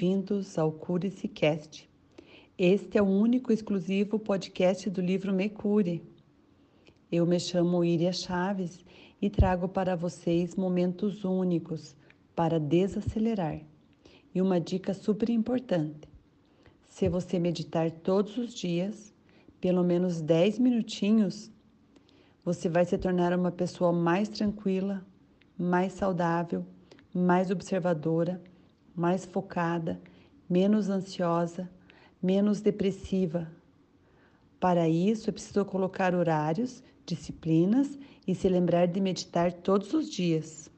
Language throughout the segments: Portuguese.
Bem-vindos ao Cure-se Cast. Este é o único exclusivo podcast do livro Me Cure. Eu me chamo Iria Chaves e trago para vocês momentos únicos para desacelerar. E uma dica super importante: se você meditar todos os dias, pelo menos 10 minutinhos, você vai se tornar uma pessoa mais tranquila, mais saudável, mais observadora, mais focada, menos ansiosa, menos depressiva. Para isso, é preciso colocar horários, disciplinas e se lembrar de meditar todos os dias.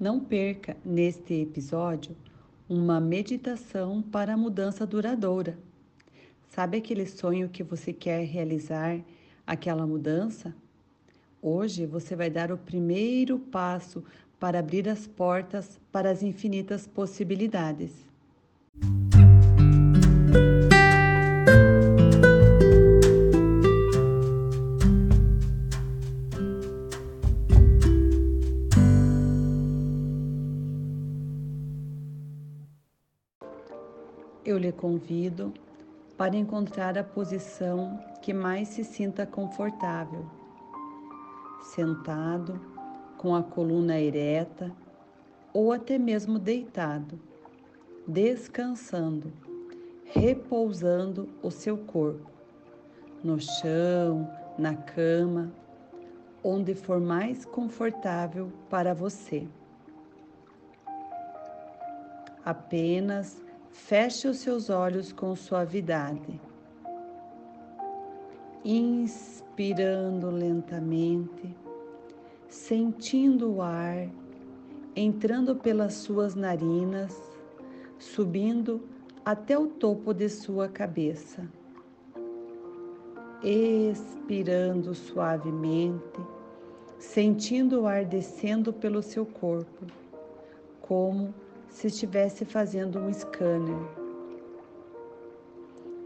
Não perca neste episódio uma meditação para a mudança duradoura. Sabe aquele sonho que você quer realizar, aquela mudança? Hoje você vai dar o primeiro passo para abrir as portas para as infinitas possibilidades. Eu lhe convido para encontrar a posição que mais se sinta confortável sentado, com a coluna ereta ou até mesmo deitado, descansando, repousando o seu corpo no chão, na cama, onde for mais confortável para você. Apenas feche os seus olhos com suavidade. Inspirando lentamente sentindo o ar entrando pelas suas narinas, subindo até o topo de sua cabeça. Expirando suavemente, sentindo o ar descendo pelo seu corpo, como se estivesse fazendo um scanner.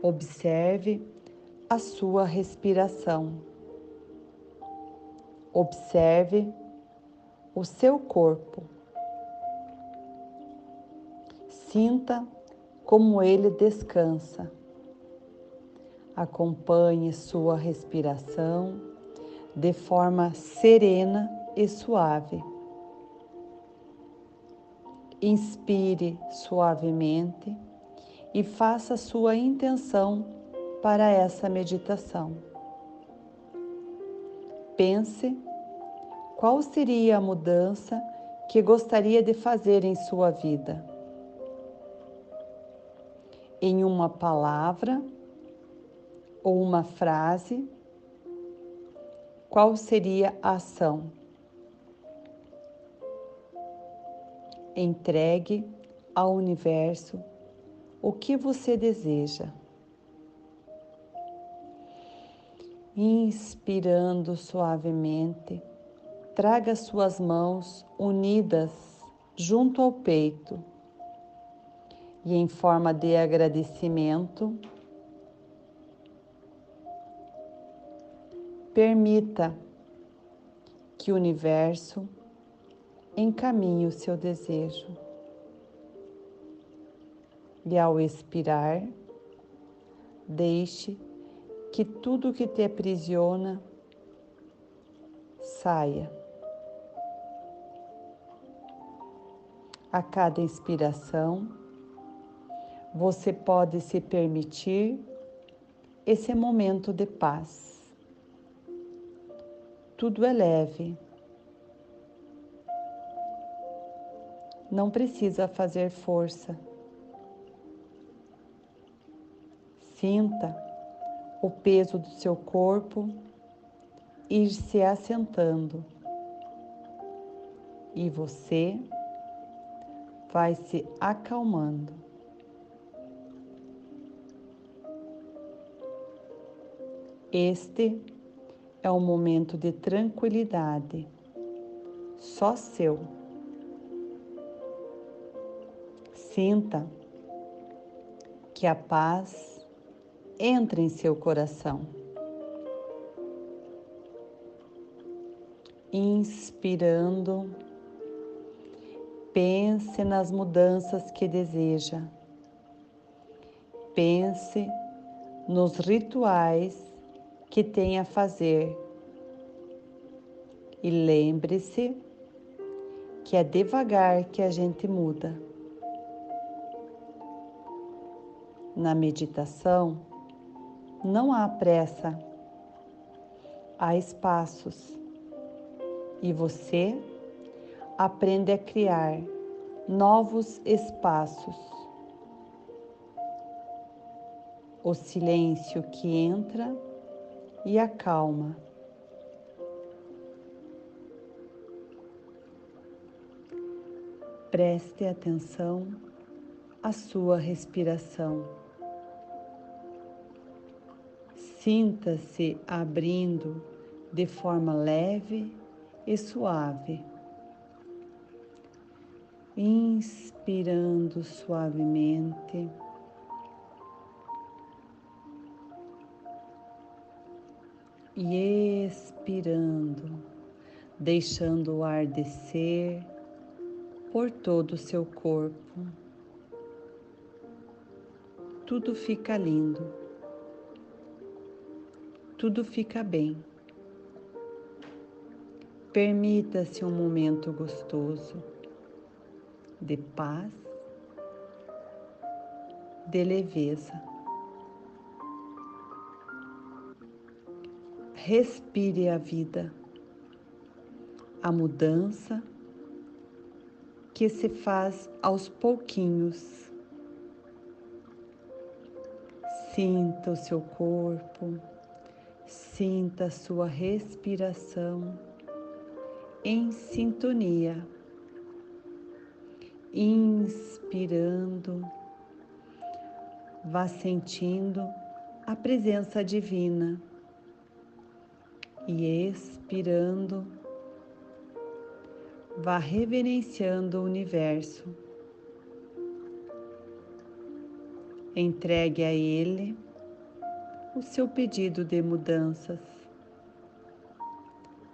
Observe a sua respiração. Observe o seu corpo. Sinta como ele descansa. Acompanhe sua respiração de forma serena e suave. Inspire suavemente e faça sua intenção para essa meditação. Pense qual seria a mudança que gostaria de fazer em sua vida. Em uma palavra ou uma frase, qual seria a ação? Entregue ao universo o que você deseja. Inspirando suavemente, traga suas mãos unidas junto ao peito e, em forma de agradecimento, permita que o universo encaminhe o seu desejo. E ao expirar, deixe que tudo que te aprisiona saia. A cada inspiração, você pode se permitir esse momento de paz. Tudo é leve. Não precisa fazer força. Sinta o peso do seu corpo ir se assentando e você vai se acalmando. Este é um momento de tranquilidade, só seu. Sinta que a paz entra em seu coração. Inspirando Pense nas mudanças que deseja. Pense nos rituais que tem a fazer. E lembre-se que é devagar que a gente muda. Na meditação, não há pressa, há espaços e você aprende a criar novos espaços. O silêncio que entra e acalma. Preste atenção à sua respiração. Sinta-se abrindo de forma leve e suave. Inspirando suavemente. E expirando, deixando o ar descer por todo o seu corpo. Tudo fica lindo, tudo fica bem. Permita-se um momento gostoso de paz, de leveza. Respire a vida, a mudança que se faz aos pouquinhos. Sinta o seu corpo, sinta sua respiração em sintonia, inspirando, vá sentindo a presença divina e expirando, vá reverenciando o universo. Entregue a Ele o seu pedido de mudanças.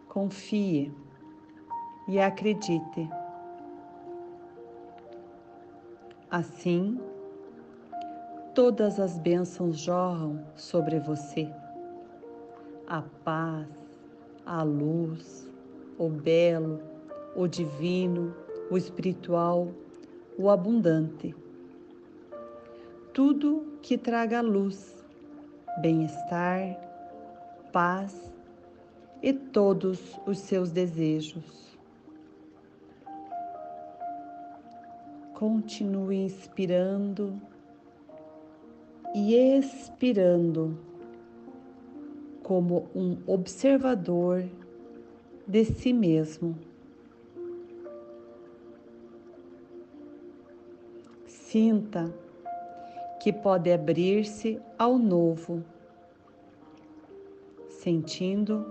Confie e acredite. Assim, todas as bênçãos jorram sobre você. A paz, a luz, o belo, o divino, o espiritual, o abundante. Tudo que traga luz, bem-estar, paz e todos os seus desejos. Continue inspirando e expirando como um observador de si mesmo. Sinta que pode abrir-se ao novo, sentindo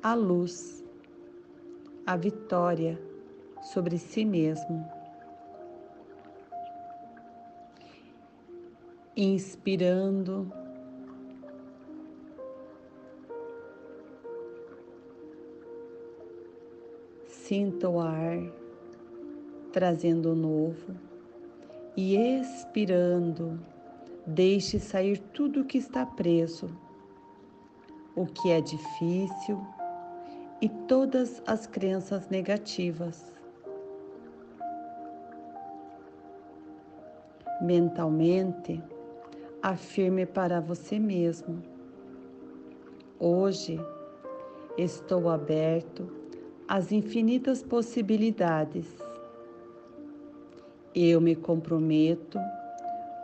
a luz, a vitória sobre si mesmo. Inspirando, sinta o ar trazendo o novo e expirando, deixe sair tudo que está preso, o que é difícil e todas as crenças negativas. mentalmente, afirme para você mesmo: Hoje estou aberto às infinitas possibilidades. Eu me comprometo,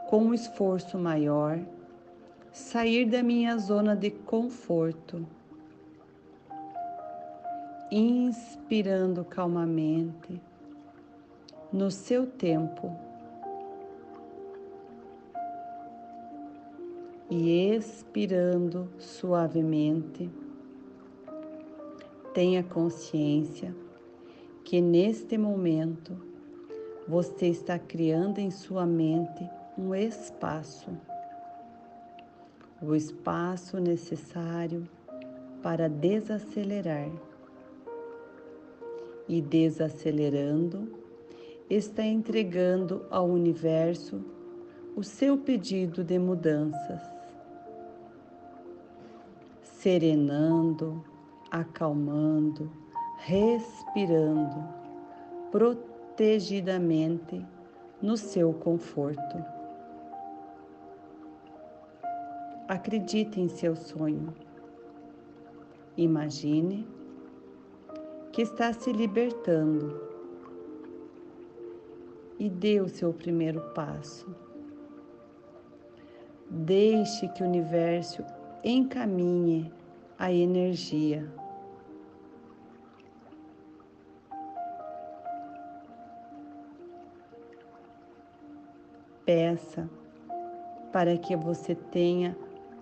com um esforço maior, sair da minha zona de conforto. Inspirando calmamente, no seu tempo e expirando suavemente, tenha consciência que neste momento você está criando em sua mente um espaço, o espaço necessário para desacelerar. e desacelerando, está entregando ao universo o seu pedido de mudanças, serenando, acalmando, respirando, protegidamente no seu conforto. Acredite em seu sonho. Imagine que está se libertando e dê o seu primeiro passo. Deixe que o universo encaminhe a energia. Peça para que você tenha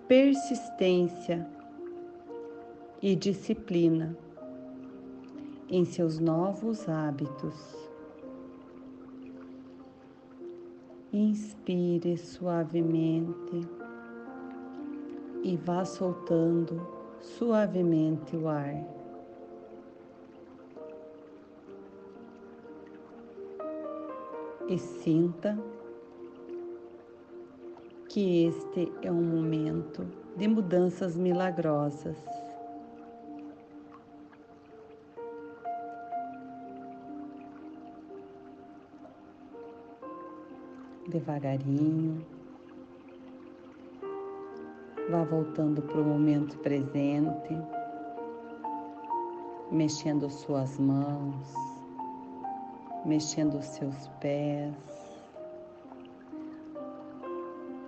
persistência e disciplina em seus novos hábitos. Inspire suavemente e vá soltando suavemente o ar. E sinta que este é um momento de mudanças milagrosas. devagarinho. Vá voltando para o momento presente, mexendo suas mãos, mexendo seus pés.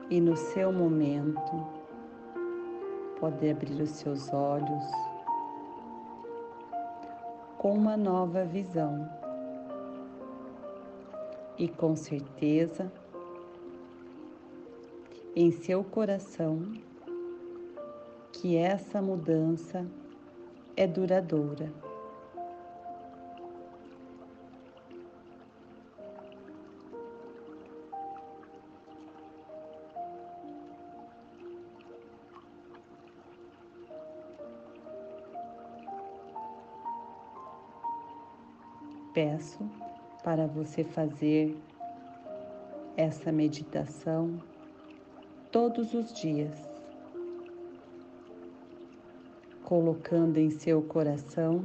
E no seu momento, pode abrir os seus olhos com uma nova visão. E com certeza, em seu coração que essa mudança é duradoura. Peço para você fazer essa meditação todos os dias, colocando em seu coração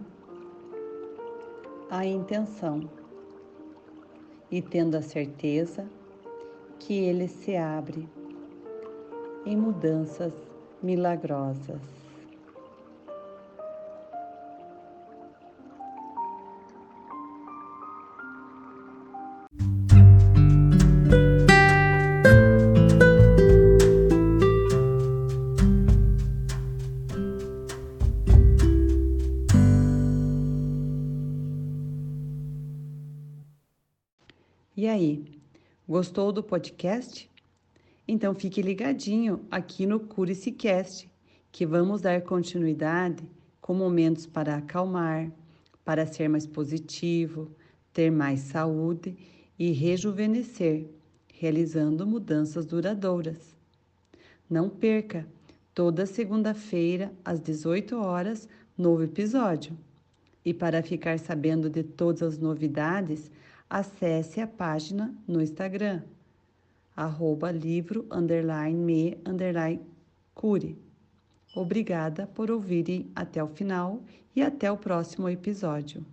a intenção e tendo a certeza que ele se abre em mudanças milagrosas. Gostou do podcast? Então fique ligadinho aqui no Cure-se Cast, que vamos dar continuidade com momentos para acalmar, para ser mais positivo, ter mais saúde e rejuvenescer, realizando mudanças duradouras. Não perca, toda segunda-feira às 18 horas, novo episódio. E para ficar sabendo de todas as novidades, acesse a página no Instagram, arroba livro, underline, me, underline, cure. Obrigada por ouvirem até o final e até o próximo episódio.